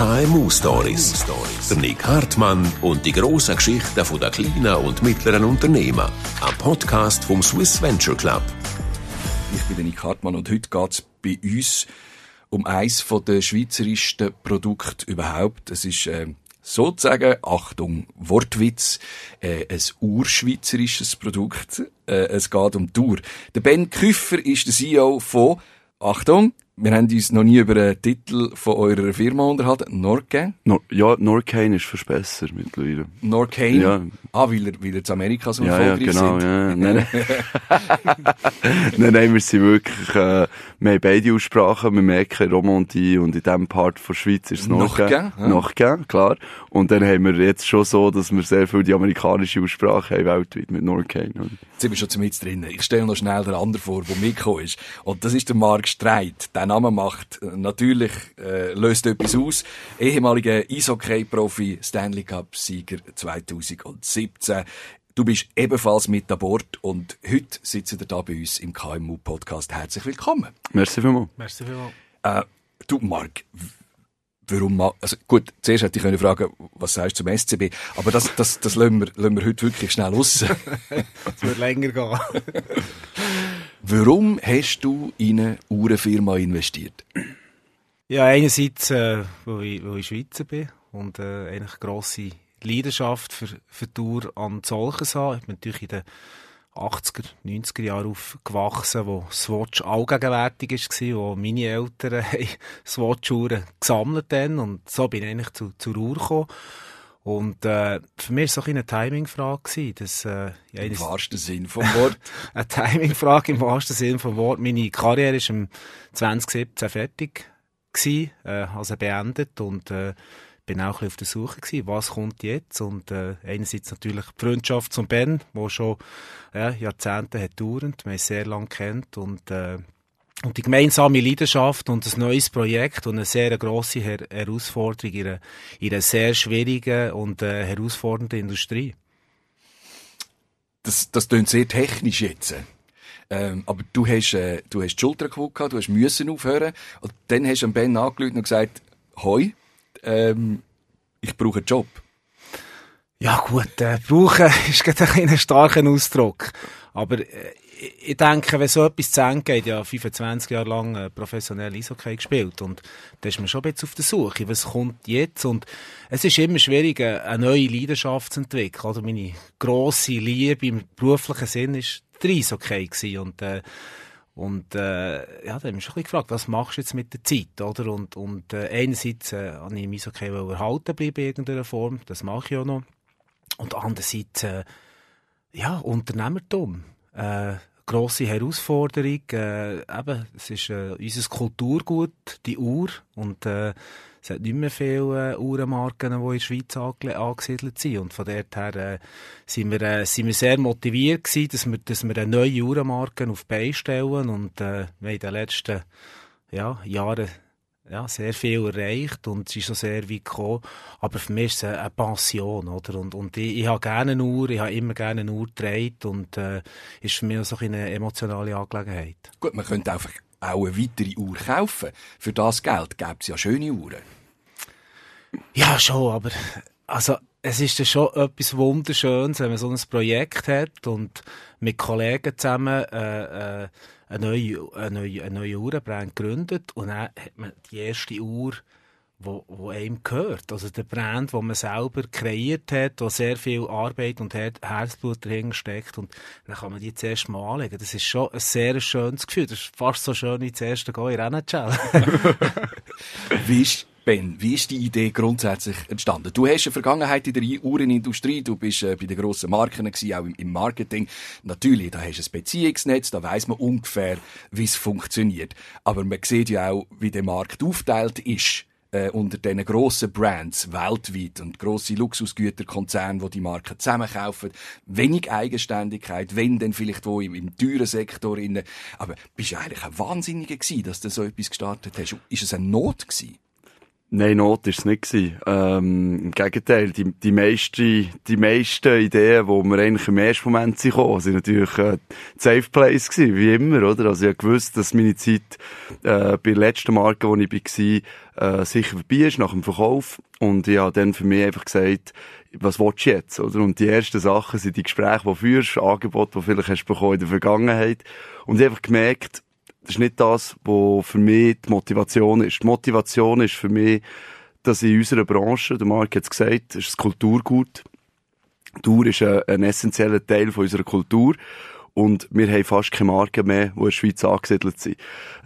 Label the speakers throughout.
Speaker 1: KMU Stories. Der Nick Hartmann und die grossen Geschichten der kleinen und mittleren Unternehmen. Ein Podcast vom Swiss Venture Club.
Speaker 2: Ich bin der Nick Hartmann und heute geht es bei uns um eins der schweizerischsten Produkte überhaupt. Es ist äh, sozusagen, Achtung, Wortwitz, äh, ein urschweizerisches Produkt. Äh, es geht um Tour. Der Ben Küffer ist der CEO von, Achtung, wir haben uns noch nie über den Titel von eurer Firma unterhalten. Norcan?
Speaker 3: Nor ja, Norcane ist fast besser mittlerweile.
Speaker 2: Norcane? Ja. Ah, weil er, weil er in Amerika so
Speaker 3: ja,
Speaker 2: erfolgreich
Speaker 3: ja, genau,
Speaker 2: sind.
Speaker 3: Ja, nein, nein, nein, wir sind wirklich, äh, wir haben beide Aussprachen, wir merken Romandie und in diesem Part von der Schweiz ist es Norcane.
Speaker 2: Norcane, ja.
Speaker 3: Norcane, klar. Und dann haben wir jetzt schon so, dass wir sehr viel die amerikanische Aussprache haben weltweit mit Norcane.
Speaker 2: Jetzt sind wir schon zu mit drin. Ich stelle noch schnell den anderen vor, der mitgekommen ist. Und das ist der Marc Streit. Der Name macht äh, natürlich, äh, löst etwas aus. Ehemaliger Eishockey-Profi, Stanley Cup-Sieger 2017. Du bist ebenfalls mit an Bord und heute sitzt ihr da bei uns im KMU-Podcast. Herzlich willkommen.
Speaker 3: Merci vielmals.
Speaker 4: Merci vielmals.
Speaker 2: Äh, du, Marc, warum also gut, zuerst hätte ich können fragen, was sagst du zum SCB, aber das, das, das lassen wir, lassen wir heute wirklich schnell raus.
Speaker 4: Es wird länger gehen.
Speaker 2: Warum hast du in eine Uhrenfirma investiert?
Speaker 4: Ja, einerseits, äh, weil, ich, weil ich Schweizer bin und äh, eigentlich grosse Leidenschaft für, für die Tour an solches habe. Ich bin natürlich in den 80er, 90er Jahren aufgewachsen, wo Swatch allgegenwärtig war, wo meine Eltern Swatch-Uhren gesammelt haben und so bin ich eigentlich zu, zur Uhr gekommen. Und äh, für mich war es so eine Timing-Frage, gewesen, dass äh, ja,
Speaker 2: Im wahrsten Sinn vom Wort.
Speaker 4: eine Timing-Frage im wahrsten Sinne vom Wort. Meine Karriere im 2017 fertig gsi, äh, also beendet und äh, bin auch ein bisschen auf der Suche gsi, was kommt jetzt und äh, einerseits natürlich die Freundschaft zum Ben, wo schon ja, Jahrzehnte hat dauernd, es sehr lange kennt und äh, und die gemeinsame Leidenschaft und ein neues Projekt und eine sehr grosse Her Herausforderung in einer, in einer sehr schwierigen und äh, herausfordernden Industrie.
Speaker 2: Das, das klingt sehr technisch jetzt. Ähm, aber du hast, äh, du hast die Schulter kaputt gehabt, du hast müssen aufhören. Und dann hast du Ben angerufen und gesagt, hoi, ähm, ich brauche einen Job.
Speaker 4: Ja gut, äh, brauchen ist gerade ein, ein starker Ausdruck. Aber äh, ich- denke, wenn so etwas zu Ende geht, ja 25 Jahre lang äh, professionell Eishockey gespielt und da ist man schon bisschen auf der Suche, was kommt jetzt und es ist immer schwierig, äh, eine neue Leidenschaft zu entwickeln. Oder meine grosse Liebe im beruflichen Sinn ist der Eishockey gewesen und äh, und äh, ja, da haben wir schon gefragt, was machst du jetzt mit der Zeit, oder? Und, und äh, einerseits äh, habe ich im Eishockey erhalten bleiben in irgendeiner Form, das mache ich ja noch. Und andererseits, äh, ja, Unternehmertum. Äh, grosse Herausforderung. Äh, eben, es ist äh, unser Kulturgut, die Uhr. Und äh, es hat nicht mehr viele äh, Uhrenmarken, die in der Schweiz ange angesiedelt sind. Und von dort her äh, sind, wir, äh, sind wir sehr motiviert gewesen, dass wir, dass wir eine neue Uhrenmarke auf die Beine stellen. Und äh, wir haben in den letzten ja, Jahren ja, sehr viel erreicht und es ist schon sehr weit gekommen. Aber für mich ist es eine Passion, oder? Und, und ich, ich habe gerne eine Uhr, ich habe immer gerne eine Uhr getragen und äh, ist für mich auch so eine emotionale Angelegenheit.
Speaker 2: Gut, man könnte einfach auch eine weitere Uhr kaufen. Für das Geld gäbe es ja schöne Uhren.
Speaker 4: Ja, schon, aber also es ist ja schon etwas Wunderschönes, wenn man so ein Projekt hat und mit Kollegen zusammen äh, äh, eine neue, eine neue, eine neue Uhrenbrand gründet und dann hat man die erste Uhr, wo, wo einem gehört. Also der Brand, wo man selber kreiert hat, wo sehr viel Arbeit und Her Herzblut dahinter steckt und dann kann man die zuerst mal anlegen. Das ist schon ein sehr schönes Gefühl. Das ist fast so schön wie das erste Gehen in NHL.
Speaker 2: Wie ist, Ben, wie ist die Idee grundsätzlich entstanden? Du hast eine Vergangenheit in der Uhrenindustrie, du bist äh, bei den grossen Marken gewesen, auch im, Marketing. Natürlich, da hast du ein Beziehungsnetz, da weiß man ungefähr, wie es funktioniert. Aber man sieht ja auch, wie der Markt aufteilt ist äh, unter diesen grossen Brands weltweit und grosse Luxusgüterkonzerne, die die Marken zusammenkaufen. Wenig Eigenständigkeit, wenn dann vielleicht wo im, im teuren Sektor. Innen. Aber bist du eigentlich ein Wahnsinniger gewesen, dass du so etwas gestartet hast? Ist es eine Not gewesen?
Speaker 3: Nein, Not war es nicht. Gewesen. Ähm, Im Gegenteil, die, die, meiste, die meisten Ideen, die mir eigentlich im ersten Moment gekommen, sind natürlich äh, Safe Place gewesen, wie immer, oder? Also ich gewusst, dass meine Zeit äh, bei der letzten Marke, wo ich war, äh, sicher vorbei ist, nach dem Verkauf. Und ich habe dann für mich einfach gesagt, was willst du jetzt, oder? Und die ersten Sachen sind die Gespräche, die du führst, Angebote, die vielleicht hast du bekommen in der Vergangenheit. Und ich habe einfach gemerkt, das ist nicht das, was für mich die Motivation ist. Die Motivation ist für mich, dass in unserer Branche, der Marc hat es gesagt, ist das Kulturgut. Tour ist ein, ein essentieller Teil von unserer Kultur. Und wir haben fast keine Marken mehr, die in der Schweiz angesiedelt sind.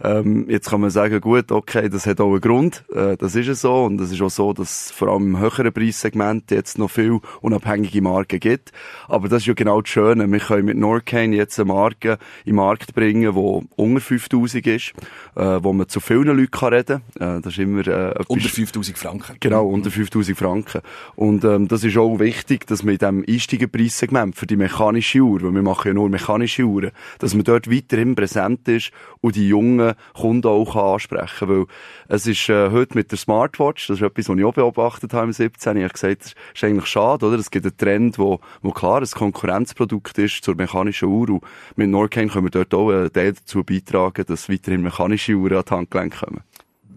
Speaker 3: Ähm, jetzt kann man sagen, gut, okay, das hat auch einen Grund. Äh, das ist es so. Und es ist auch so, dass es vor allem im höheren Preissegment jetzt noch viel unabhängige Marken gibt. Aber das ist ja genau das Schöne. Wir können mit Norcane jetzt eine Marke in den Markt bringen, die unter 5000 ist, äh, wo man zu vielen Leuten kann reden kann. Äh, das ist immer, äh,
Speaker 2: Unter 5000 Franken.
Speaker 3: Genau, unter 5000 Franken. Und ähm, das ist auch wichtig, dass man in diesem Einsteigerpreissegment für die mechanische Uhr, weil wir machen ja nur mechanische mechanische Uhren, dass man dort weiterhin präsent ist und die jungen Kunden auch ansprechen kann. Weil es ist äh, heute mit der Smartwatch, das ist etwas, was ich auch beobachtet habe im 17. Ich habe gesagt, das ist eigentlich schade, oder? Es gibt einen Trend, wo, wo klar ein Konkurrenzprodukt ist zur mechanischen Uhr. Und mit Norcane können wir dort auch einen Teil dazu beitragen, dass weiterhin mechanische Uhren an die Handgelenke kommen.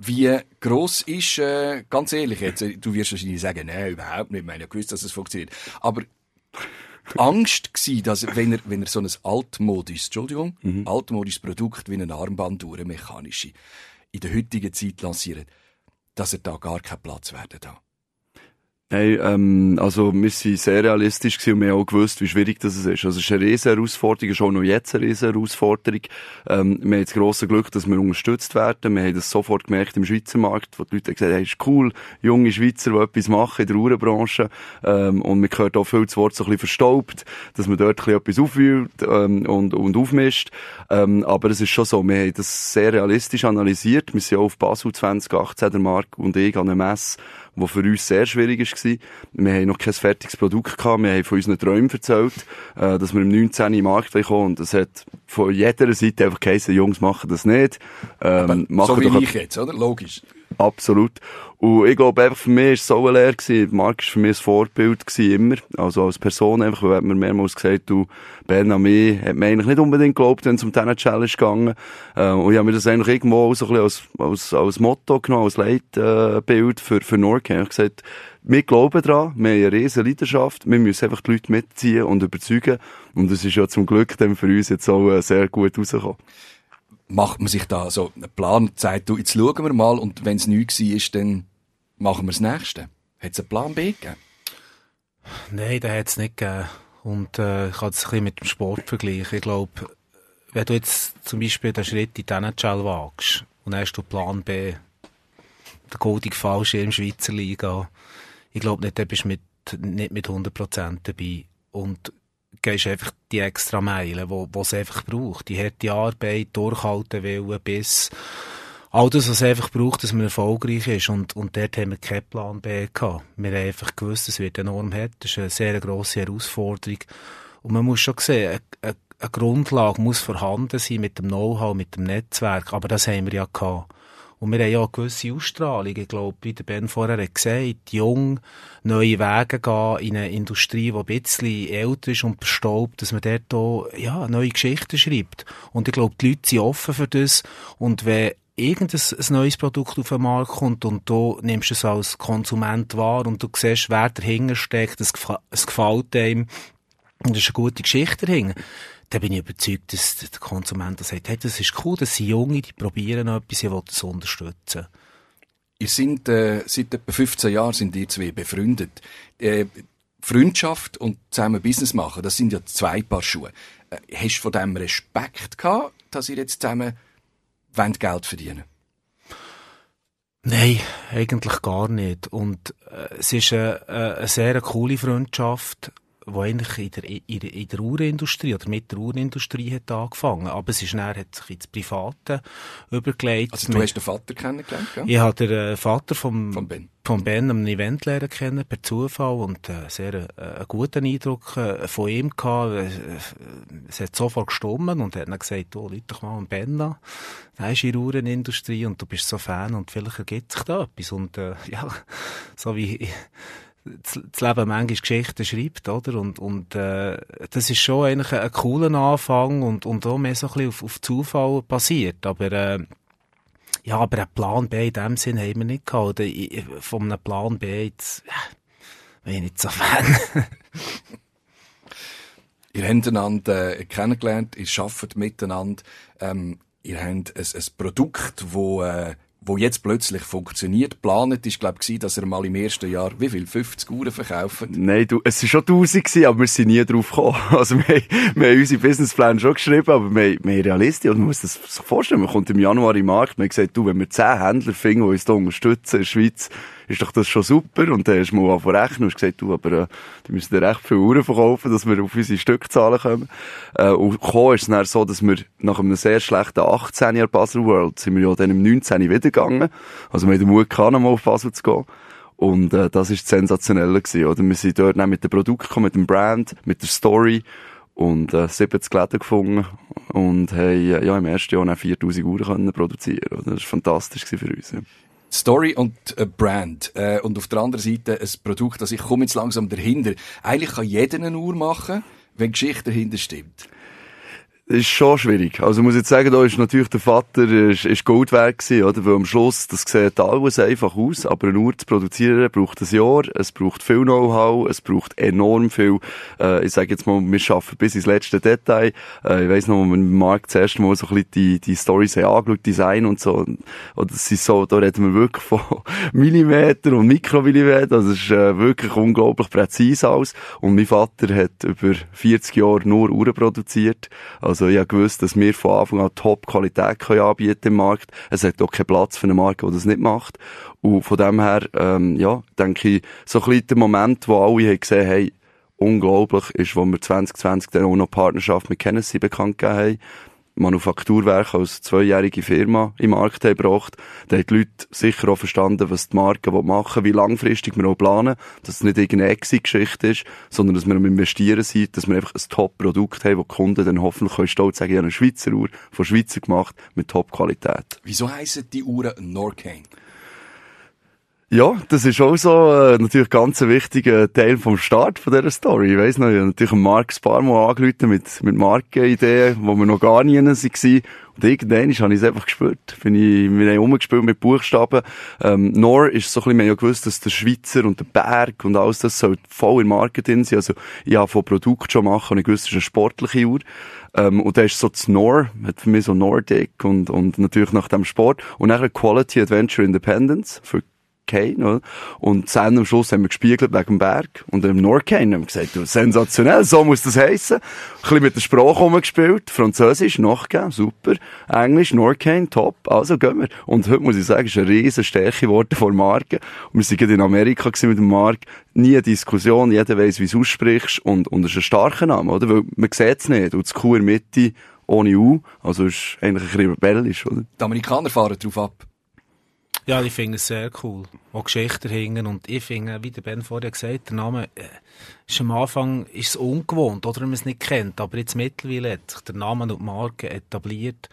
Speaker 2: Wie gross ist, äh, ganz ehrlich jetzt, du wirst wahrscheinlich sagen, nein, überhaupt nicht, ich meine, gewusst, dass es funktioniert. Aber Angst gewesen, dass, wenn er, wenn er so ein altmodisches, Entschuldigung, mhm. altmodisches Produkt wie eine Armbanduhr, mechanische, in der heutigen Zeit lanciert, dass er da gar keinen Platz werden da.
Speaker 3: Hey, ähm, also wir sind sehr realistisch und wir haben auch gewusst, wie schwierig das ist. Also es ist eine riesen Herausforderung, ist auch noch jetzt eine riesen Herausforderung. Ähm, wir haben das grosse Glück, dass wir unterstützt werden. Wir haben das sofort gemerkt im Schweizer Markt, wo die Leute gesagt haben, hey, ist cool, junge Schweizer, die etwas machen in der Uhrenbranche. Ähm, und wir hören auch viel das Wort so ein bisschen verstaubt, dass man dort ein bisschen etwas aufwühlt ähm, und, und aufmischt. Ähm, aber es ist schon so, wir haben das sehr realistisch analysiert. Wir sind auch auf Basel 2018, der Markt und ich, an einem Mess was für uns sehr schwierig war. Wir haben noch kein fertiges Produkt gehabt, wir haben von unseren Träumen erzählt, äh, dass wir im 19. im Markt kommen und das hat von jeder Seite einfach geheißen, Jungs machen das nicht.
Speaker 2: Ähm, so wie ich jetzt, oder? Logisch.
Speaker 3: Absolut. Und ich glaube einfach, für mich war es so leer gewesen. Marc war für mich ein Vorbild gewesen, immer. Also als Person einfach, weil mir mehrmals gesagt, du, Ben, an mich, hat mir eigentlich nicht unbedingt geglaubt, wenn es um diese Challenge gegangen. Äh, und ich habe mir das eigentlich irgendwo so ein bisschen als, als, als Motto genommen, als Leitbild für, für Norcan. Ich habe gesagt, wir glauben daran, wir haben eine riesen Leidenschaft, wir müssen einfach die Leute mitziehen und überzeugen. Und das ist ja zum Glück dann für uns jetzt auch äh, sehr gut rausgekommen
Speaker 2: macht man sich da so einen Plan, sagt du, jetzt schauen wir mal und wenn es nichts war, dann machen wir das Nächste. Hat es einen Plan B gegeben?
Speaker 4: Nein, den hat es nicht gegeben. Und äh, ich kann es ein bisschen mit dem Sport vergleichen. Ich glaube, wenn du jetzt zum Beispiel den Schritt in den NHL wagst und hast du Plan B, der goldige Fallschirm Schweizer Liga, ich glaube nicht, da bist du mit, nicht mit 100% dabei. Und gehst einfach die extra Meilen, wo, wo es einfach braucht. Die harte Arbeit, durchhalten wollen, bis all das, was es einfach braucht, dass man erfolgreich ist. Und, und dort haben wir keinen Plan B gehabt. Wir haben einfach gewusst, es wird enorm hart. Das ist eine sehr grosse Herausforderung. Und man muss schon sehen, eine, eine, Grundlage muss vorhanden sein mit dem Know-how, mit dem Netzwerk. Aber das haben wir ja gehabt. Und wir haben ja eine gewisse Ausstrahlung. Ich glaube, wie der Ben vorher hat gesagt, jung, neue Wege gehen in eine Industrie, die ein bisschen älter ist und verstaubt, dass man dort auch, ja, neue Geschichten schreibt. Und ich glaube, die Leute sind offen für das. Und wenn irgendein ein neues Produkt auf den Markt kommt und du nimmst es als Konsument wahr und du siehst, wer dahinter steckt, es, gefällt einem und es ist eine gute Geschichte dahinter, dann bin ich überzeugt, dass der Konsument sagt, hey, das ist cool, das sind Junge, die probieren etwas, ich will das unterstützen.
Speaker 2: Ihr seid, äh, seit etwa 15 Jahren sind ihr zwei befreundet. Äh, Freundschaft und zusammen Business machen, das sind ja zwei Paar Schuhe. Äh, hast du von dem Respekt gehabt, dass ihr jetzt zusammen wollt Geld verdienen
Speaker 4: Nein, eigentlich gar nicht. Und äh, es ist eine, eine sehr coole Freundschaft wo eigentlich in der, in, in der Uhrenindustrie oder mit der Uhrenindustrie hat angefangen. Aber es ist dann, hat sich ins Private übergelegt.
Speaker 2: Also du hast den Vater kennengelernt,
Speaker 4: ja? Ich habe den äh, Vater vom,
Speaker 2: von Ben.
Speaker 4: Von Ben am Event lernen kennen, per Zufall, und äh, sehr äh, einen guten Eindruck äh, von ihm gehabt. Äh, es hat sofort gestummen und hat dann gesagt, oh, Leute doch mal an Ben an. Der ist in der Uhrenindustrie und du bist so Fan und vielleicht ergibt sich da etwas. Und äh, ja, so wie das Leben manchmal Geschichten schreibt, oder? Und, und äh, das ist schon eigentlich ein, cooler Anfang und, und auch mehr so ein bisschen auf, auf Zufall basiert. Aber äh, ja, aber einen Plan B in dem Sinn haben wir nicht gehabt. Oder von einem Plan B jetzt, ja, bin ich nicht so Fan.
Speaker 2: ihr habt einander äh, kennengelernt, ihr arbeitet miteinander, ähm, ihr habt ein, ein Produkt, das äh, wo jetzt plötzlich funktioniert. Planet ist, glaube ich, dass er mal im ersten Jahr, wie viel, 50 Uhren verkauft?
Speaker 3: Nein, du, es war schon 1000 gewesen, aber wir sind nie drauf gekommen. Also wir, wir haben unsere Businesspläne schon geschrieben, aber wir, wir realistisch, und man muss das sich vorstellen, man kommt im Januar im Markt, man gesagt, du, wenn wir 10 Händler finden, die uns da unterstützen in der Schweiz, ist doch das schon super. Und dann hast du mal angefangen und gesagt, du, aber, äh, die müssen dir recht viele Uhren verkaufen, dass wir auf unsere Stückzahlen kommen. Äh, und gekommen ist es dann so, dass wir nach einem sehr schlechten 18 Jahr Basel World sind wir ja dann im 19 wieder gegangen. Also wir haben den Mut gehabt, nochmal auf Basel zu gehen. Und äh, das ist sensationell gewesen, oder? Wir sind dort dann mit dem Produkt gekommen, mit dem Brand, mit der Story und äh, 70 Läden gefunden und haben äh, ja, im ersten Jahr dann 4000 Uhren können produzieren oder? Das war fantastisch für uns. Ja.
Speaker 2: Story und äh, Brand. Äh, und auf der anderen Seite ein Produkt, das ich komme jetzt langsam dahinter. Eigentlich kann jeder eine Uhr machen, wenn Geschichte dahinter stimmt.
Speaker 3: Ist schon schwierig. Also, ich muss jetzt sagen, da ist natürlich der Vater, ist, ist Gold wert gewesen, oder? Weil am Schluss, das sieht alles einfach aus, aber eine Uhr zu produzieren braucht ein Jahr, es braucht viel Know-how, es braucht enorm viel, äh, ich sage jetzt mal, wir arbeiten bis ins letzte Detail. Äh, ich weiss noch, wo wir im Markt das erste Mal so ein bisschen die, die Storys haben angeschaut, Design und so. Und das ist so, da reden wir wirklich von Millimeter und Mikromillimeter, also es ist äh, wirklich unglaublich präzise alles. Und mein Vater hat über 40 Jahre nur Uhren produziert. Also also ich habe gewusst, dass wir von Anfang an Top-Qualität anbieten im Markt. Es hat auch keinen Platz für eine Marke, die das nicht macht. Und von dem her, ähm, ja, denke ich, so ein der Moment, wo alle haben gesehen haben, unglaublich ist, wo wir 2020 dann auch noch Partnerschaft mit Kennedy bekannt gegeben haben. Manufakturwerk als zweijährige Firma im Markt haben gebracht. Da haben die Leute sicher auch verstanden, was die Marken machen wie langfristig wir auch planen, dass es nicht irgendeine Exit-Geschichte ist, sondern dass wir am Investieren sind, dass wir einfach ein Top-Produkt haben, wo die Kunden dann hoffentlich können stolz sagen, ich habe eine Schweizer Uhr von Schweizer gemacht mit Top-Qualität.
Speaker 2: Wieso heissen die Uhren Norcane?
Speaker 3: Ja, das ist auch so äh, natürlich ganz ein wichtiger Teil vom Start von dieser Story. Ich weiss noch, ich habe natürlich Mark ein paar angerufen mit, mit Markenideen, wo wir noch gar nie waren. Und irgendwann habe ich es einfach gespürt. Bin ich, wir haben rumgespielt mit Buchstaben. Ähm, Nor ist so ein bisschen, wir haben ja gewusst, dass der Schweizer und der Berg und alles das soll voll in Marketing sein. Also, ich habe von Produkt schon machen und ich wusste, es ist eine sportliche Uhr. Ähm, und da ist so das Nor, hat für mich so Nordic und, und natürlich nach dem Sport. Und nachher Quality Adventure Independence für Kane, oder? Und dann am Schluss haben wir gespiegelt wegen dem Berg. Und im Norcane haben wir gesagt, du, sensationell, so muss das heissen. Ein bisschen mit der Sprache rumgespielt. Französisch, nachgegeben, super. Englisch, Norcane, top. Also gehen wir. Und heute muss ich sagen, ist eine riesen Stärke geworden vor Marken. Und wir sind in Amerika mit dem Markt. Nie eine Diskussion, jeder weiss, wie du es aussprichst. Und, und es ist ein starker Name, oder? Weil man sieht es nicht. Und das Q in der Mitte, ohne U. Also ist eigentlich ein bisschen rebellisch, oder?
Speaker 2: Die Amerikaner fahren darauf ab.
Speaker 4: Ja, ich finde es sehr cool. Auch Geschichten hingen und ich finde, wie der Ben vorher gesagt der Name äh, ist am Anfang ist es ungewohnt, oder wenn man es nicht kennt, aber jetzt mittlerweile hat sich der Name und die Marke etabliert.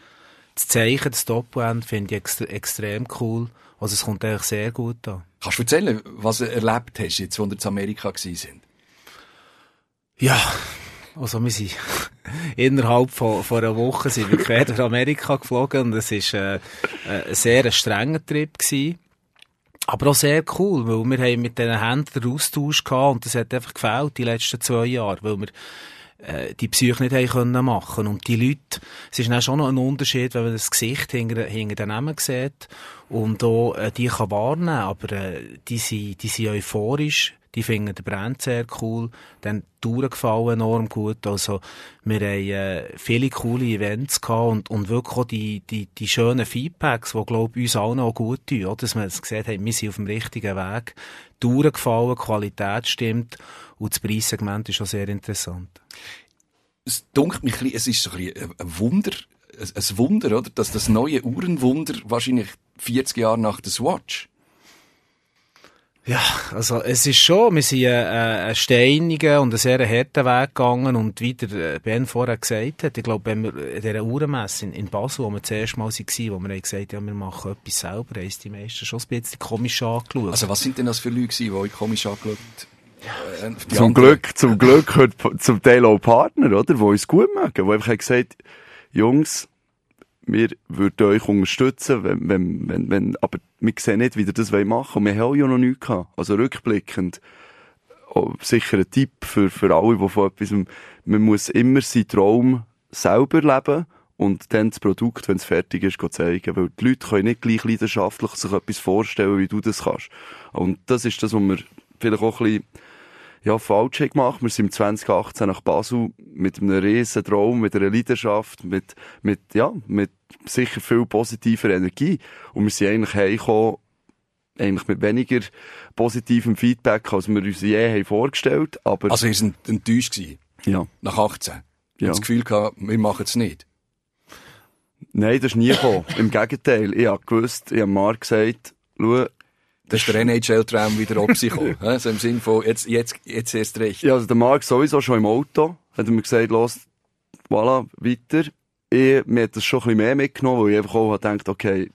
Speaker 4: Das Zeichen, das Doppelend finde ich extre extrem cool. Also es kommt eigentlich sehr gut an.
Speaker 2: Kannst du erzählen, was du erlebt hast, jetzt, wo wir in Amerika sind?
Speaker 4: Ja, also wir sind innerhalb von, von einer Woche sind wir quer durch Amerika geflogen und es war äh, äh, ein sehr strenger Trip gewesen. Aber auch sehr cool, weil wir haben mit diesen Händlern Austausch gehabt und das hat einfach gefällt die letzten zwei Jahre, weil wir äh, die Psyche nicht haben können machen und die Leute, es ist dann schon noch ein Unterschied, wenn man das Gesicht hinter, hinter den Namen sieht und auch äh, die kann wahrnehmen, aber äh, die sind, die sind euphorisch, die finden den Brand sehr cool. Dann die Touren gefallen enorm gut. Also, wir haben äh, viele coole Events gehabt und, und wirklich auch die, die, die schönen Feedbacks, die, glaube ich, uns allen auch gut tun. Oder? Dass wir gesehen haben, wir sind auf dem richtigen Weg. Touren gefallen, Qualität stimmt und das Preissegment ist auch sehr interessant.
Speaker 2: Es dunkelt mich ein bisschen, es ist ein, bisschen ein Wunder, ein Wunder, oder? Dass das neue Uhrenwunder wahrscheinlich 40 Jahre nach der Swatch
Speaker 4: ja, also es ist schon, wir sind äh, einen steinigen und einen sehr harten Weg gegangen und wie der äh, Ben vorher gesagt hat, ich glaube, wenn wir in dieser Uhrenmesse in, in Basel, wo wir zuerst mal waren, wo wir gesagt haben, ja, wir machen etwas selber, haben die meisten schon ein bisschen komisch angeschaut.
Speaker 2: Also was sind denn das für Leute die euch komisch angeschaut
Speaker 3: äh, Zum Glück, zum Glück gehört zum Teil auch Partner, oder, die uns gut mögen, die einfach gesagt Jungs, wir würden euch unterstützen, wenn, wenn, wenn, wenn, aber wir sehen nicht, wie ihr das machen wollt. Wir haben ja noch nichts gehabt. Also rückblickend, oh, sicher ein Tipp für, für alle, die von etwas, man muss immer seinen Traum selber leben und dann das Produkt, wenn es fertig ist, zeigen. Weil die Leute können nicht gleich leidenschaftlich sich etwas vorstellen, wie du das kannst. Und das ist das, was wir vielleicht auch ein bisschen ja, falsch gemacht. Wir sind 2018 nach Basel mit einem riesen Traum, mit einer Leidenschaft, mit, mit, ja, mit sicher viel positiver Energie. Und wir sind eigentlich heimgekommen, eigentlich mit weniger positivem Feedback, als wir uns je haben vorgestellt aber
Speaker 2: Also, ihr seid enttäuscht gewesen?
Speaker 3: Ja.
Speaker 2: Nach 18?
Speaker 3: Ja.
Speaker 2: das Gefühl gehabt, wir machen es nicht?
Speaker 3: Nein, das ist nie gekommen. Im Gegenteil. Ich habe gewusst, ich habe Marc gesagt, schau,
Speaker 2: das ist der NHL-Traum wieder auf sich also im Sinne von, jetzt, jetzt, jetzt erst recht.
Speaker 3: Ja, also der Marc sowieso schon im Auto. Hat mir gesagt, los, voilà, weiter. Ich, mir hat das schon ein bisschen mehr mitgenommen, weil ich einfach auch gedacht, okay,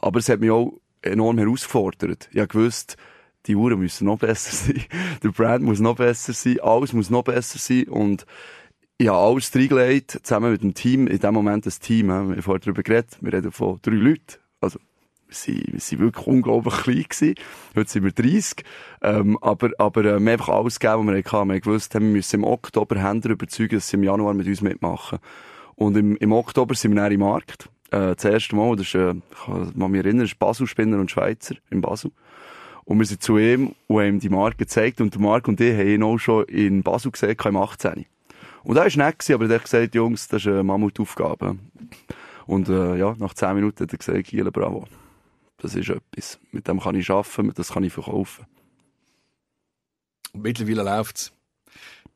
Speaker 3: aber es hat mich auch enorm herausgefordert. Ich gewusst, die Uhren müssen noch besser sein, der Brand muss noch besser sein, alles muss noch besser sein und ich habe alles reingelegt, zusammen mit dem Team, in dem Moment das Team, wir haben vorher darüber geredet, wir reden von drei Leuten, also wir waren wirklich unglaublich klein gewesen. Heute sind wir 30. Ähm, aber, aber, äh, wir haben einfach alles gegeben, was wir hatten. Wir haben gewusst, wir müssen im Oktober Händler überzeugen, dass sie im Januar mit uns mitmachen. Und im, im Oktober sind wir dann im Markt. Äh, das erste Mal, das ist, äh, ich kann mich erinnern, ist Basel, Spinner und Schweizer in Basel. Und wir sind zu ihm und haben ihm die Marke gezeigt. Und der Marc und ich haben ihn auch schon in Basel gesehen, im 18. Und er war nett, aber er hat gesagt, Jungs, das ist eine Mammutaufgabe. Und äh, ja, nach 10 Minuten hat er gesagt, Giele, bravo. Das ist etwas. Mit dem kann ich arbeiten, das kann ich verkaufen.
Speaker 2: Und mittlerweile läuft es.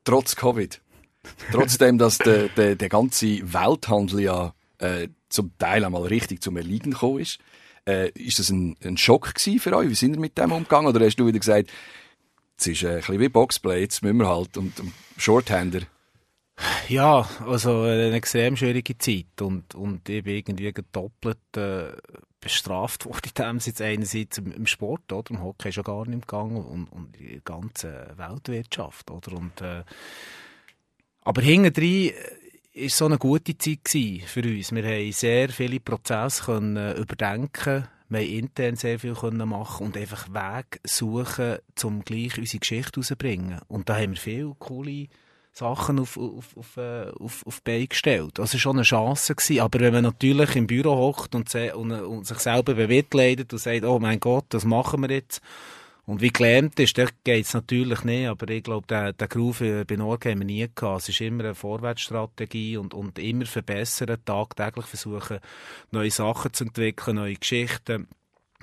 Speaker 2: Trotz Covid. Trotzdem, dass der, der, der ganze Welthandel ja äh, zum Teil einmal richtig zum Erliegen gekommen ist. Äh, ist das ein, ein Schock gewesen für euch? Wie sind ihr mit dem umgegangen? Oder hast du wieder gesagt, es ist äh, ein bisschen wie Boxplay, jetzt müssen wir halt und, und Shorthander?
Speaker 4: Ja, also eine extrem schwierige Zeit und, und ich bin irgendwie doppelt äh, bestraft worden dem jetzt einerseits im, Sport, oder? Im Hockey ja gar nicht gegangen und, und in der ganzen Weltwirtschaft, oder? Und, äh, aber hinten ist so eine gute Zeit für uns. Wir haben sehr viele Prozesse können äh, überdenken wir haben intern sehr viel können machen und einfach Weg suchen, um gleich unsere Geschichte herauszubringen. Und da haben wir viele coole Sachen auf, auf, auf, äh, auf, auf Beine gestellt. Also schon eine Chance gewesen. Aber wenn man natürlich im Büro hockt und, und, und, sich selber bemitleidet und sagt, oh mein Gott, das machen wir jetzt. Und wie gelähmt ist, da geht es natürlich nicht. Aber ich glaube, der, der Groove bei Norge haben wir nie gehabt. Es ist immer eine Vorwärtsstrategie und, und immer verbessern, tagtäglich versuchen, neue Sachen zu entwickeln, neue Geschichten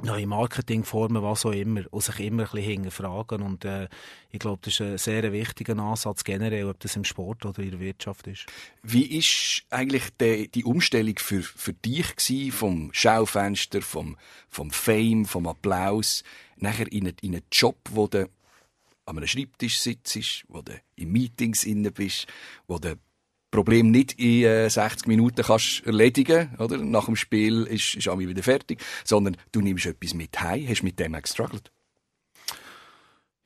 Speaker 4: neue Marketingformen, was auch immer, und sich immer ein bisschen hinterfragen. Und äh, ich glaube, das ist ein sehr wichtiger Ansatz generell, ob das im Sport oder in der Wirtschaft ist.
Speaker 2: Wie ist eigentlich die, die Umstellung für, für dich gewesen, vom Schaufenster, vom, vom Fame, vom Applaus, nachher in einen, in einen Job, wo du an einem Schreibtisch sitzt, wo du in Meetings inne bist, wo du Problem nicht in äh, 60 Minuten kannst erledigen, oder? Nach dem Spiel ist, ist Ami wieder fertig, sondern du nimmst etwas mit heim, hast mit dem gestruggelt.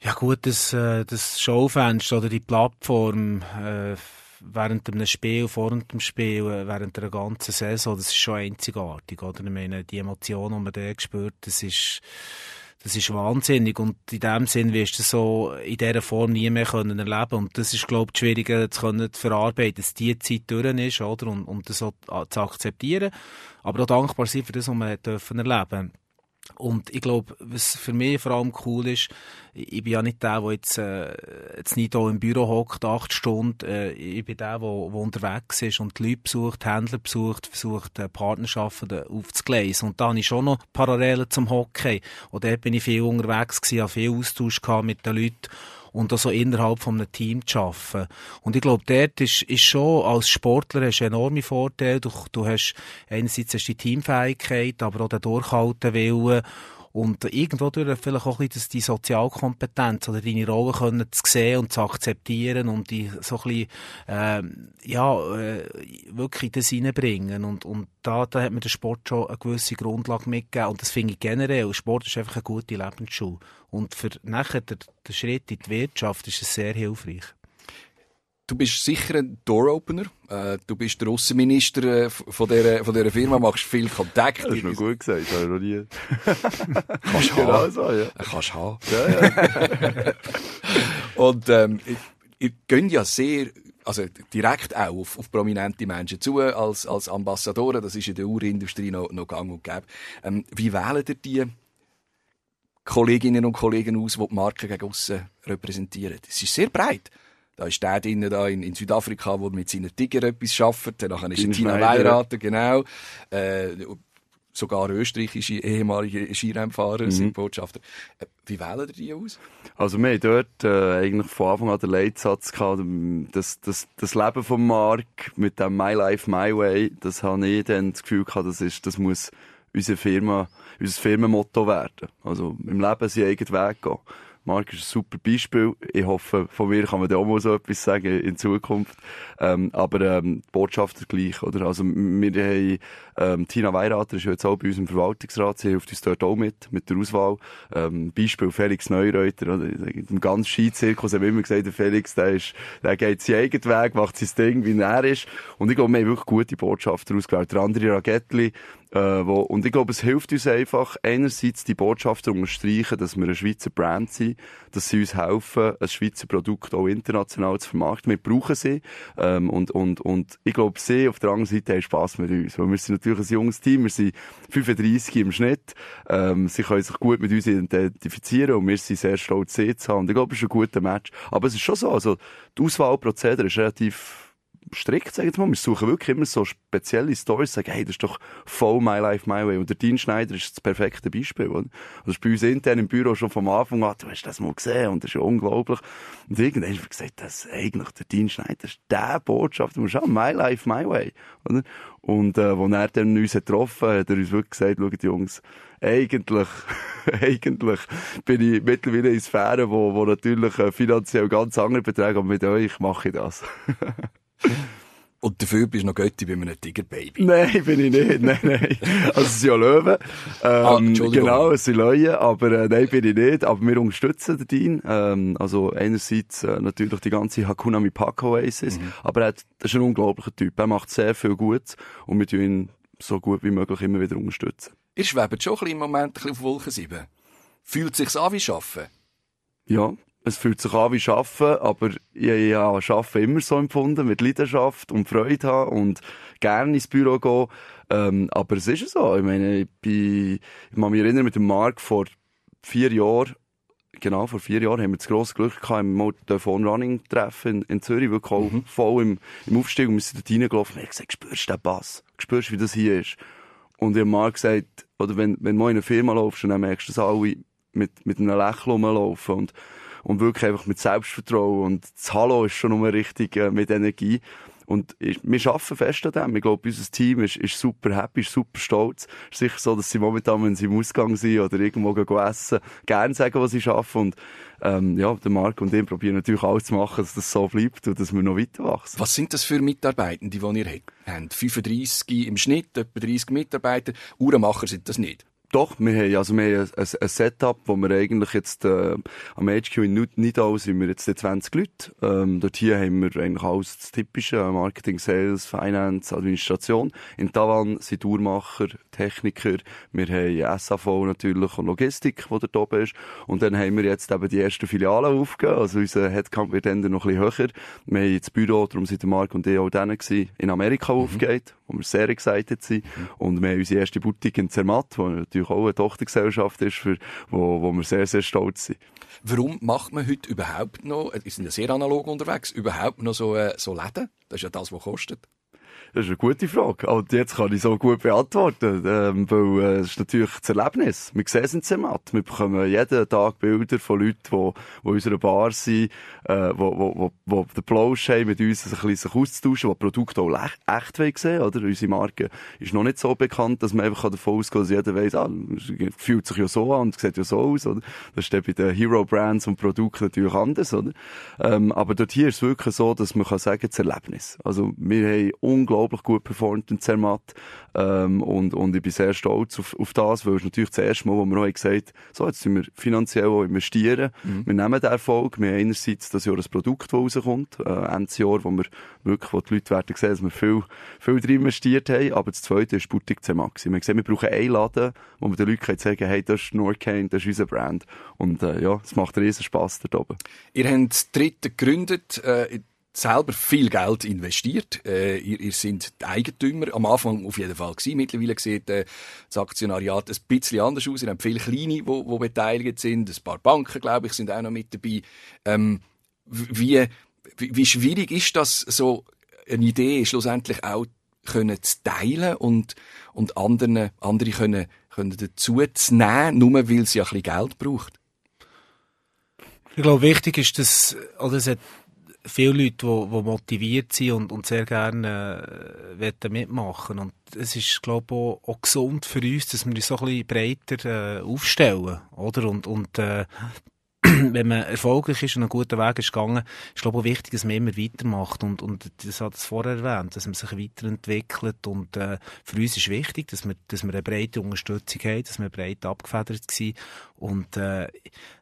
Speaker 4: Ja gut, das, äh, das Schaufenster oder die Plattform äh, während einem Spiel, vor dem Spiel, äh, während der ganzen Saison, das ist schon einzigartig, oder? Ich meine, die Emotionen, die man da spürt, das ist das ist wahnsinnig und in dem Sinn wirst du so in dieser Form nie mehr können erleben und das ist glaube ich schwieriger zu können zu verarbeiten, dass die Zeit durch ist oder und, und das auch zu akzeptieren, aber auch dankbar sein für das, was man hat dürfen erleben. Und ich glaube, was für mich vor allem cool ist, ich bin ja nicht der, der jetzt, äh, jetzt nicht hier im Büro hockt, acht Stunden. Äh, ich bin der, der, der unterwegs ist und die Leute besucht, Händler besucht, versucht, äh, Partnerschaften aufzugleisen. Und da habe ich schon noch Parallelen zum Hockey. Und dort bin ich viel unterwegs gewesen, habe viel Austausch gehabt mit den Leuten und auch so innerhalb von einem Team zu arbeiten. Und ich glaube, dort ist, ist schon, als Sportler hast du enorme Vorteile. Du, du hast, einerseits hast du die Teamfähigkeit, aber auch den Durchhaltewillen. Und irgendwo durch vielleicht auch ein bisschen die Sozialkompetenz oder deine Rolle können zu sehen und zu akzeptieren und die so ein bisschen, äh, ja, äh, wirklich das reinbringen. Und, und da, da hat mir der Sport schon eine gewisse Grundlage mitgegeben. Und das finde ich generell. Sport ist einfach eine gute Lebensschule. Und für nachher der, der Schritt in die Wirtschaft ist es sehr hilfreich.
Speaker 2: Du bist sicher ein Door-Opener. Äh, du bist der Außenminister äh, von dieser, von dieser Firma, machst viel Kontakt.
Speaker 3: Das ist noch gut gesagt, das habe ich noch nie.
Speaker 2: Kannst
Speaker 3: genau
Speaker 2: haben.
Speaker 3: so, ja.
Speaker 2: Kannst haben.
Speaker 3: Ja, ja.
Speaker 2: Und ähm, ihr, ihr geht ja sehr, also direkt auch auf, auf prominente Menschen zu, als, als Ambassadoren. Das ist in der Uhrenindustrie noch, noch gang und gäbe. Ähm, wie wählen ihr die Kolleginnen und Kollegen aus, die die Marke gegen aussen repräsentieren? Es ist sehr breit. Da ist der drin, da in, in Südafrika, der mit seinen Tiger etwas arbeitet. Dann ist
Speaker 3: Dein
Speaker 2: Tina. Weirater, genau. Äh, sogar österreichische ehemalige Skirennfahrer sind Botschafter. Äh, wie wählen ihr die aus?
Speaker 3: Also wir haben dort äh, eigentlich von Anfang an den Leitsatz gehabt, das, das, das Leben von Mark mit dem My Life, My Way, das habe ich dann das Gefühl gehabt, das, ist, das muss unsere Firma, unser Firmenmotto werden. Also im Leben seinen eigenen Weg gehen. Mark ist ein super Beispiel. Ich hoffe, von mir kann man da auch mal so etwas sagen in Zukunft. Ähm, aber ähm, die Botschafter gleich, oder? Also wir haben ähm, Tina Weirater ist jetzt auch bei uns im Verwaltungsrat. Sie hilft uns dort auch mit, mit der Auswahl. Ähm, Beispiel Felix Neureuter? Im ganzen Skizirkus haben wir immer gesagt, der Felix, der, ist, der geht seinen eigenen Weg, macht sein Ding, wie er ist. Und ich glaube, wir haben wirklich gute Botschafter ausgewählt. Der andere Ragettli, äh, wo, und ich glaube, es hilft uns einfach, einerseits die Botschafter unterstreichen, dass wir eine Schweizer Brand sind, dass sie uns helfen, ein Schweizer Produkt auch international zu vermarkten. Wir brauchen sie. Ähm, und, und, und ich glaube, sie auf der anderen Seite haben Spass mit uns. Weil wir sind natürlich ein junges Team, wir sind 35 im Schnitt. Ähm, sie können sich gut mit uns identifizieren und wir sind sehr stolz, sie zu haben. Und ich glaube, es ist ein guter Match. Aber es ist schon so, also, die Auswahlprozedere ist relativ strikt, sag ich jetzt mal. Wir suchen wirklich immer so spezielle Stories, sagen, hey, das ist doch voll My Life, My Way. Und der Dean Schneider ist das perfekte Beispiel, oder? Das ist bei uns intern im Büro schon vom Anfang an, du hast das mal gesehen und das ist ja unglaublich. Und irgendwann haben wir gesagt, das ist eigentlich der Dean Schneider ist der Botschafter, musst schauen, My Life, My Way, oder? Und, äh, wo er dann uns getroffen hat, hat er uns wirklich gesagt, schaut, Jungs, eigentlich, eigentlich bin ich mittlerweile in Sphären, wo, wo natürlich äh, finanziell ganz andere Beträge, aber mit euch mache ich das.
Speaker 2: Und dafür bist du noch Götti bei einem Tigerbaby.
Speaker 3: Nein, bin ich nicht. Nein, nein. Also, es sind ja Löwen. Ähm,
Speaker 2: Ah.
Speaker 3: Genau, es sind Löwen, aber äh, nein, bin ich nicht. Aber wir unterstützen den Dean. Ähm, also einerseits äh, natürlich die ganze Hakuna Mipaka Oasis,
Speaker 2: Mhm.
Speaker 3: aber er ist ein unglaublicher Typ. Er macht sehr viel Gutes und wir tun ihn so gut wie möglich immer wieder unterstützen.
Speaker 2: Ihr schwebt schon ein bisschen im Moment ein bisschen auf Wolken 7. Fühlt sich's an wie Schaffen?
Speaker 3: Ja, es fühlt sich an wie Arbeiten, aber ich habe ja Arbeiten immer so empfunden, mit Leidenschaft und Freude haben und gerne ins Büro gehen. Ähm, aber es ist ja so. Ich meine, ich, bin, ich kann mich erinnern, mit dem Marc vor vier Jahren, genau, vor vier Jahren haben wir das grosse Glück gehabt, im Motorphone Running Treffen in, in Zürich, wirklich auch voll im, im Aufstieg und wir sind dort reingelaufen und ich habe gesagt, spürst du den Bass? Spürst du, wie das hier ist? Und ich habe Marc gesagt, oder wenn, wenn du mal in eine Firma laufst, dann merkst du, dass alle mit, mit einem Lächeln rumlaufen und, und wirklich einfach mit Selbstvertrauen und das Hallo ist schon nur richtig äh, mit Energie. Und ich, wir arbeiten fest an dem. Ich glaube, unser Team ist, ist super happy, ist super stolz. Ist sicher so, dass sie momentan, wenn sie im Ausgang sind oder irgendwo gehen essen, gerne sagen, was sie arbeiten. Und ähm, ja, der Marc und ich probieren natürlich alles zu machen, dass das so bleibt und dass wir noch weiter wachsen.
Speaker 2: Was sind das für Mitarbeitende, die ihr habt? 35 im Schnitt, etwa 30 Mitarbeiter. Uhrenmacher sind das nicht.
Speaker 3: Doch, wir haben, also wir haben ein, ein Setup, wo wir eigentlich jetzt, äh, am HQ in Nid- Nidau sind wir jetzt 20 Leute. Ähm, dort hier haben wir eigentlich alles das Typische, äh, Marketing, Sales, Finance, Administration. In Tavan sind Uhrmacher, Techniker, wir haben SAV natürlich und Logistik, die dort oben ist. Und dann haben wir jetzt eben die ersten Filialen aufgegeben, also unser Headcount wird dann noch ein bisschen höher. Wir haben das Büro, darum sind der Marc und ich auch dann in Amerika aufgeht, wo wir sehr excited sind. Und wir haben unsere erste Boutique in Zermatt, wo natürlich natürlich auch eine Tochtergesellschaft ist, für, wo, wo wir sehr, sehr stolz sind.
Speaker 2: Warum macht man heute überhaupt noch, wir sind ja sehr analog unterwegs, überhaupt noch so, äh, so Läden? Das ist ja das, was kostet.
Speaker 3: Das ist eine gute Frage. Und jetzt kann ich so gut beantworten, ähm, weil äh, es ist natürlich das Erlebnis. Wir sehen es in Zermatt. Wir bekommen jeden Tag Bilder von Leuten, die, die in unserer Bar sind, äh, wo, wo, wo, wo den Plausch haben, mit uns ein bisschen sich auszutauschen, die Produkte auch echt sehen oder? Unsere Marke ist noch nicht so bekannt, dass man einfach davon ausgehen kann, dass jeder weiss, ah, fühlt sich ja so an und sieht ja so aus, oder? Das ist bei den Hero Brands und Produkten natürlich anders, oder? Ähm, aber dort hier ist es wirklich so, dass man kann sagen, das Erlebnis. Also, wir haben unglaublich gut performt in Zermatt, ähm, und, und ich bin sehr stolz auf, auf das, weil es natürlich das erste Mal, wo wir auch gesagt haben, so, jetzt müssen wir finanziell auch investieren. Mhm. Wir nehmen den Erfolg. Wir haben einerseits das Jahr ein Produkt, das rauskommt, äh, Ende Jahr, wo wir wirklich, wo die Leute werden sehen, dass wir viel, viel drin investiert haben. Aber das zweite ist Boutique Zemaxi. Wir haben gesehen, wir brauchen einen Laden, wo wir den Leuten sagen können, hey, das ist Norcane, das ist unser Brand. Und, äh, ja, es macht riesen Spass dort oben.
Speaker 2: Ihr habt das dritte gegründet, äh, selber viel Geld investiert. Äh, ihr, ihr sind Eigentümer, am Anfang auf jeden Fall gewesen. Mittlerweile sieht äh, das Aktionariat ein bisschen anders aus. Ihr habt viele Kleine, die wo, wo beteiligt sind. Ein paar Banken, glaube ich, sind auch noch mit dabei. Ähm, wie, wie, wie schwierig ist das, so eine Idee schlussendlich auch können zu teilen und, und anderen, andere können, können dazu zu nehmen, nur weil sie ein bisschen Geld braucht?
Speaker 4: Ich glaube, wichtig ist, dass, oder es hat viele Leute, die, die motiviert sind und, und sehr gerne äh, mitmachen Und es ist, glaube ich, auch, auch, gesund für uns, dass wir uns so ein bisschen breiter äh, aufstellen, oder? Und, und äh, wenn man erfolgreich ist und einen guten Weg ist gegangen, ist glaube ich auch wichtig, dass man immer weitermacht. Und, und das hat es vorher erwähnt, dass man sich weiterentwickelt. Und äh, für uns ist wichtig, dass wir, dass wir eine breite Unterstützung haben, dass wir breit abgefedert sind. Und äh,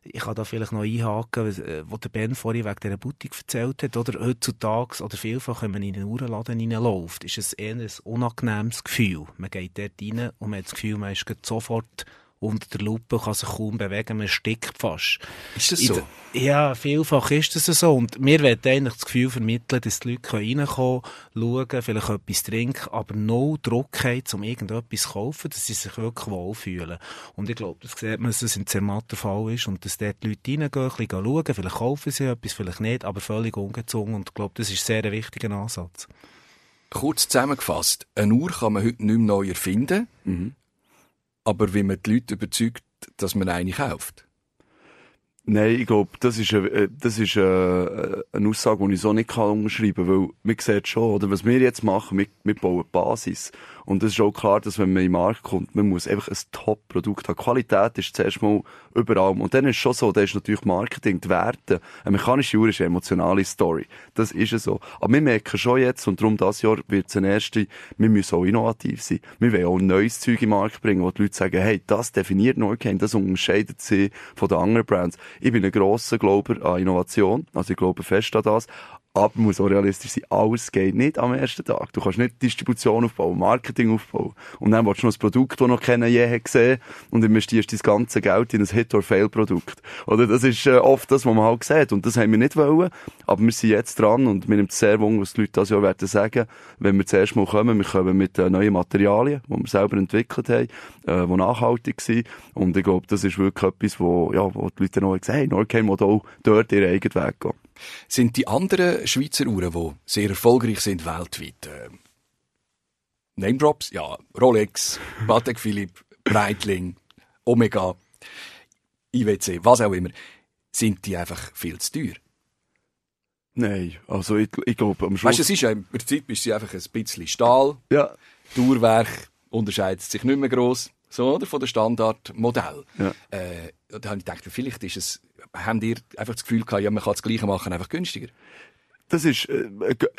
Speaker 4: ich kann da vielleicht noch einhaken, was, äh, was der Ben vorhin wegen dieser Boutique erzählt hat, oder? Heutzutage oder vielfach, wenn man in einen Uhrenladen reinläuft, ist es eher ein unangenehmes Gefühl. Man geht dort rein und man hat das Gefühl, man ist sofort unter der Lupe, kann sich kaum bewegen, man stickt fast.
Speaker 2: Ist das so?
Speaker 4: ja, vielfach ist das so. Und wir wollen eigentlich das Gefühl vermitteln, dass die Leute reinkommen können, schauen, vielleicht etwas trinken, aber no Druck haben, um irgendetwas zu kaufen, dass sie sich wirklich wohlfühlen. Und ich glaube, das sieht man, dass das in Zermatt der Fall ist und dass dort die Leute reingehen, ein bisschen schauen, vielleicht kaufen sie etwas, vielleicht nicht, aber völlig ungezwungen. Und ich glaube, das ist sehr ein wichtiger Ansatz.
Speaker 2: Kurz zusammengefasst, eine Uhr kann man heute nicht mehr neu erfinden. Mhm aber wie man die Leute überzeugt, dass man eine kauft.
Speaker 3: Nein, ich glaube, das ist, eine, äh, das ist eine, äh, eine Aussage, die ich so nicht unterschreiben kann, weil man sieht schon, oder, was wir jetzt machen, wir, wir bauen Basis. Und es ist auch klar, dass wenn man in den Markt kommt, man muss einfach ein Top-Produkt haben. Qualität ist zuerst mal überall. Und dann ist es schon so, da ist natürlich Marketing, die Werte. Eine mechanische Uhr ist eine emotionale Story. Das ist es so. Aber wir merken schon jetzt, und darum das Jahr wird es ein erste, wir müssen auch innovativ sein. Wir wollen auch neues Zeug in den Markt bringen, wo die Leute sagen, hey, das definiert Norcane, das unterscheidet sie von den anderen Brands. Ich bin ein grosser Glauber an Innovation, also ich glaube fest an das. Aber muss auch realistisch sein, alles geht nicht am ersten Tag. Du kannst nicht Distribution aufbauen, Marketing aufbauen. Und dann willst du noch ein Produkt, das noch keiner je hat gesehen und investierst dein ganze Geld in ein Hit-or-Fail-Produkt. Oder das ist äh, oft das, was man halt sieht. Und das haben wir nicht wollen. Aber wir sind jetzt dran und wir nehmen sehr wunder, was die Leute das ja werden sagen, wenn wir zuerst mal kommen. Wir kommen mit äh, neuen Materialien, die wir selber entwickelt haben, äh, die nachhaltig sind. Und ich glaube, das ist wirklich etwas, wo, ja, wo die Leute noch sagen, hey, Norcane muss auch dort ihren eigenen Weg gehen
Speaker 2: sind die anderen Schweizer Uhren, die sehr erfolgreich sind weltweit. Äh, Name Drops? Ja, Rolex, Patek Philippe, Breitling, Omega, IWC, was auch immer. Sind die einfach viel zu teuer?
Speaker 3: Nein, also ich, ich glaube am Schluss...
Speaker 2: Weißt du, es ist ja, im Prinzip ist sie einfach ein bisschen Stahl.
Speaker 3: Ja.
Speaker 2: Dauerwerk unterscheidet sich nicht mehr gross, so, oder? Von dem Standardmodell.
Speaker 3: Ja.
Speaker 2: Äh, da habe ich gedacht, vielleicht ist es habt ihr einfach das Gefühl gehabt, ja, man kann das Gleiche machen, einfach günstiger?
Speaker 3: Das ist, äh,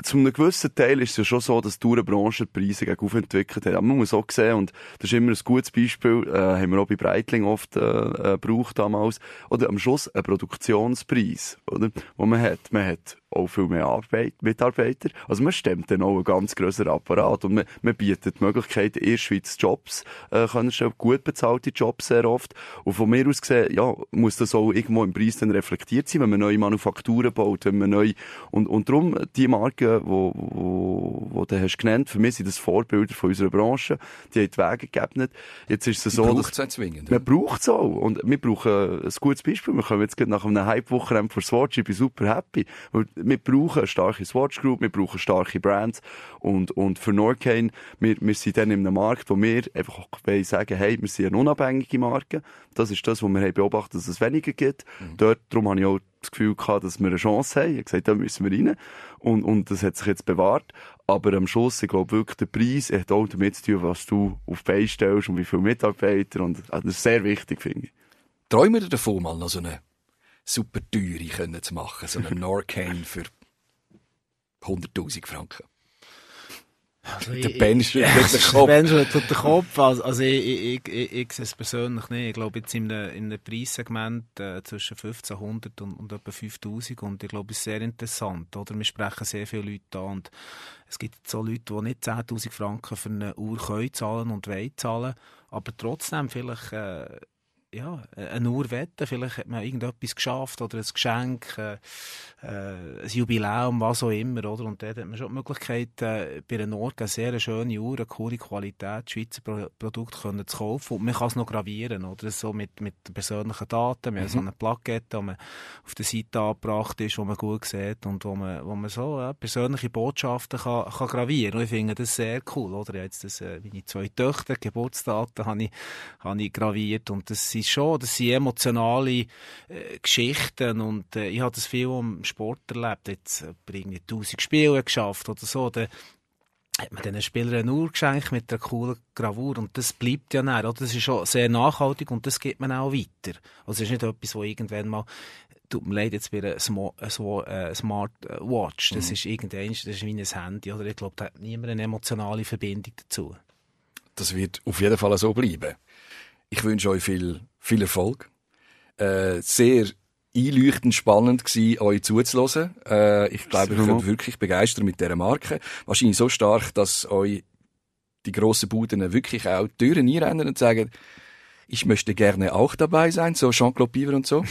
Speaker 3: zu einem gewissen Teil ist es ja schon so, dass die Uhrenbranche die Preise gegen entwickelt hat. Aber man muss auch sehen, und das ist immer ein gutes Beispiel, äh, haben wir auch bei Breitling oft, äh, äh, gebraucht damals, oder am Schluss ein Produktionspreis, oder? Wo man hat. Man hat auch viel mehr Arbeit, Mitarbeiter. Also man stemmt dann auch einen ganz grösseren Apparat und man, man bietet die Möglichkeit, in der Schweiz Jobs äh, können stellen, gut bezahlte Jobs sehr oft. Und von mir aus gesehen, ja, muss das auch irgendwo im Preis dann reflektiert sein, wenn man neue Manufakturen baut, wenn man neu und und darum die Marken, wo wo, wo du hast genannt, für mich sind das Vorbilder von unserer Branche. Die haben die Wege gegeben. Jetzt ist es so,
Speaker 2: dass zwingend,
Speaker 3: man braucht es auch und wir brauchen ein gutes Beispiel. Wir kommen jetzt gerade nach einem Hype-Wochenende für Swatch, ich bin super happy. Weil wir brauchen eine starke Swatch Group, wir brauchen starke Brands und und für Norcane, wir, wir sind dann in einem Markt, wo wir einfach sagen, hey, wir sind eine unabhängige Marke. Das ist das, was wir haben beobachtet, dass es weniger gibt. Mhm. Dort, darum habe ich auch das Gefühl gehabt, dass wir eine Chance haben. Ich habe gesagt, da müssen wir rein. Und, und das hat sich jetzt bewahrt. Aber am Schluss, ich glaube wirklich, der Preis hat auch damit zu tun, was du auf die Beine stellst und wie viele Mitarbeiter. Und also das ist sehr wichtig, finde ich.
Speaker 2: Träumen wir davon, mal noch so eine super teure zu machen? So eine Norcane für 100.000 Franken?
Speaker 4: Also der Ben schüttelt den Kopf. Ben schüttelt den Kopf. Also, also ich, ich, ich, ich, sehe es persönlich nicht. Ich glaube, jetzt in einem, in einem Preissegment äh, zwischen 1500 und, und etwa 5000 und ich glaube, es ist sehr interessant. Oder? Wir sprechen sehr viele Leute an und es gibt so Leute, die nicht 10'000 Franken für eine Uhr können zahlen und wollen zahlen, aber trotzdem vielleicht äh, ja, eine Uhr wetten. Vielleicht hat man irgendetwas geschafft oder ein Geschenk, äh, äh, ein Jubiläum, was auch immer, oder? Und dort hat man schon die Möglichkeit, äh, bei einer Uhr eine sehr schöne Uhr, eine coole Qualität, Schweizer Pro Produkt können zu kaufen. Und man kann es noch gravieren, oder? So mit, mit persönlichen Daten. Wir mhm. haben so eine Plakette, die man auf der Seite angebracht ist, wo man gut sieht und wo man, wo man so ja, persönliche Botschaften kann, kann gravieren. Und ich finde das sehr cool, oder? Jetzt das, äh, meine zwei Töchter, Geburtsdaten habe ich, habe ich graviert und das ist schon, das sind emotionale äh, Geschichten und äh, ich habe das viel im Sport erlebt, jetzt äh, irgendwie 1000 Spiele geschafft oder so, da hat man diesen Spielern eine Uhr geschenkt mit einer coolen Gravur und das bleibt ja näher? Das ist schon sehr nachhaltig und das gibt man auch weiter. Also es ist nicht etwas, wo irgendwann mal tut mir leid, jetzt bei einer äh, Smart Watch, das mhm. ist irgendwann, das ist wie ein Handy, oder? Ich glaube, da hat niemand eine emotionale Verbindung dazu.
Speaker 2: Das wird auf jeden Fall so bleiben. Ich wünsche euch viel, viel Erfolg. Äh, sehr einleuchtend spannend gewesen, euch zuzuhören. Äh, ich glaube, ich bin wirklich begeistert mit dieser Marke. Wahrscheinlich so stark, dass euch die grossen Buden wirklich auch die Türen einrennen und sagen, ich möchte gerne auch dabei sein, so Jean-Claude Piver und so.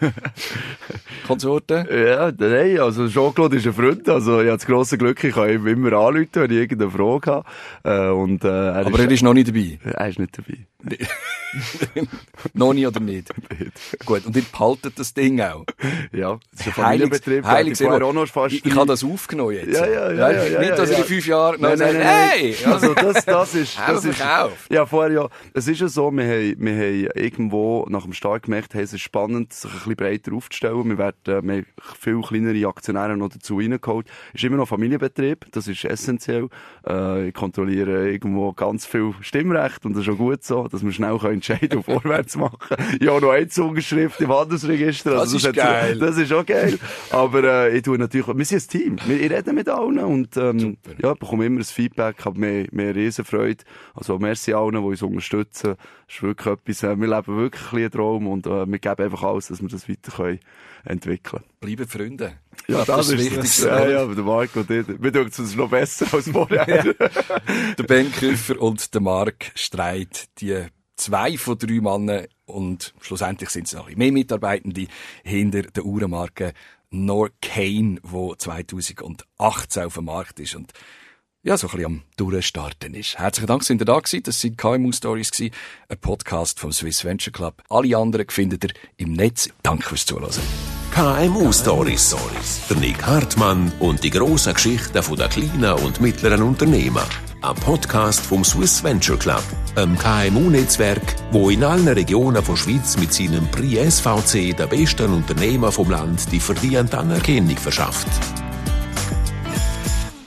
Speaker 2: Konsorten?
Speaker 3: Ja, nein, also Jean-Claude ist ein Freund, also ich habe das grosse Glück, ich kann ihm immer anrufen, wenn ich irgendeine Frage habe. Äh, und, äh, er
Speaker 2: Aber ist, er ist noch nicht dabei?
Speaker 3: Er ist nicht dabei.
Speaker 2: noch nie oder nicht? nicht? Gut, und ihr behaltet das Ding auch?
Speaker 3: Ja, das ist ein Familienbetrieb.
Speaker 2: Heilig, ich, ich habe das aufgenommen jetzt.
Speaker 3: Ja, ja, ja. ja, ja
Speaker 2: nicht, dass
Speaker 3: ja,
Speaker 2: in fünf Jahren
Speaker 3: nein, nein, nein,
Speaker 2: hey!
Speaker 3: Also das, das ist...
Speaker 2: Das ist
Speaker 3: ja, vorher ja, es ist ja so, wir haben, wir haben irgendwo nach dem Start gemerkt, hey, es ist spannend, sich bisschen breiter aufzustellen. Wir werden, äh, wir viel kleinere Aktionäre noch dazu reingeholt. Es ist immer noch Familienbetrieb, das ist essentiell. Äh, ich kontrolliere irgendwo ganz viel Stimmrecht und das ist auch gut so dass wir schnell entscheiden und vorwärts machen Ja, noch eine Zungenschrift im Handelsregister.
Speaker 2: Also das, das ist geil.
Speaker 3: Das ist auch geil. Aber äh, ich tue natürlich, wir sind ein Team. Wir, ich rede mit allen und ähm, ja, bekomme immer ein Feedback, habe mehr, mehr Riesenfreude. Also merci allen, die uns unterstützen. Das ist wirklich etwas, äh, wir leben wirklich ein Traum und äh, wir geben einfach alles, dass wir das weiter können entwickeln
Speaker 2: Bleiben Freunde.
Speaker 3: Ja, das, das ist wichtig. Ja, ja, aber der Marc und ich, wir tun es noch besser als vorher. ja.
Speaker 2: Der Ben Küffer und der Marc Streit, die zwei von drei Männern und schlussendlich sind es noch mehr Mitarbeitende hinter der Uhrenmarke Norcane, wo 2018 auf dem Markt ist und ja, so ein bisschen am Durchstarten ist. Herzlichen Dank, sind ihr da gewesen. Das sind KMU Stories gewesen, ein Podcast vom Swiss Venture Club. Alle anderen findet ihr im Netz. Danke fürs Zuhören.
Speaker 1: KMU Stories. Der Nick Hartmann und die grossen Geschichten der kleinen und mittleren Unternehmen. Ein Podcast vom Swiss Venture Club, einem KMU-Netzwerk, wo in allen Regionen der Schweiz mit seinem Prix SVC der besten Unternehmer vom Land die verdiente Anerkennung verschafft.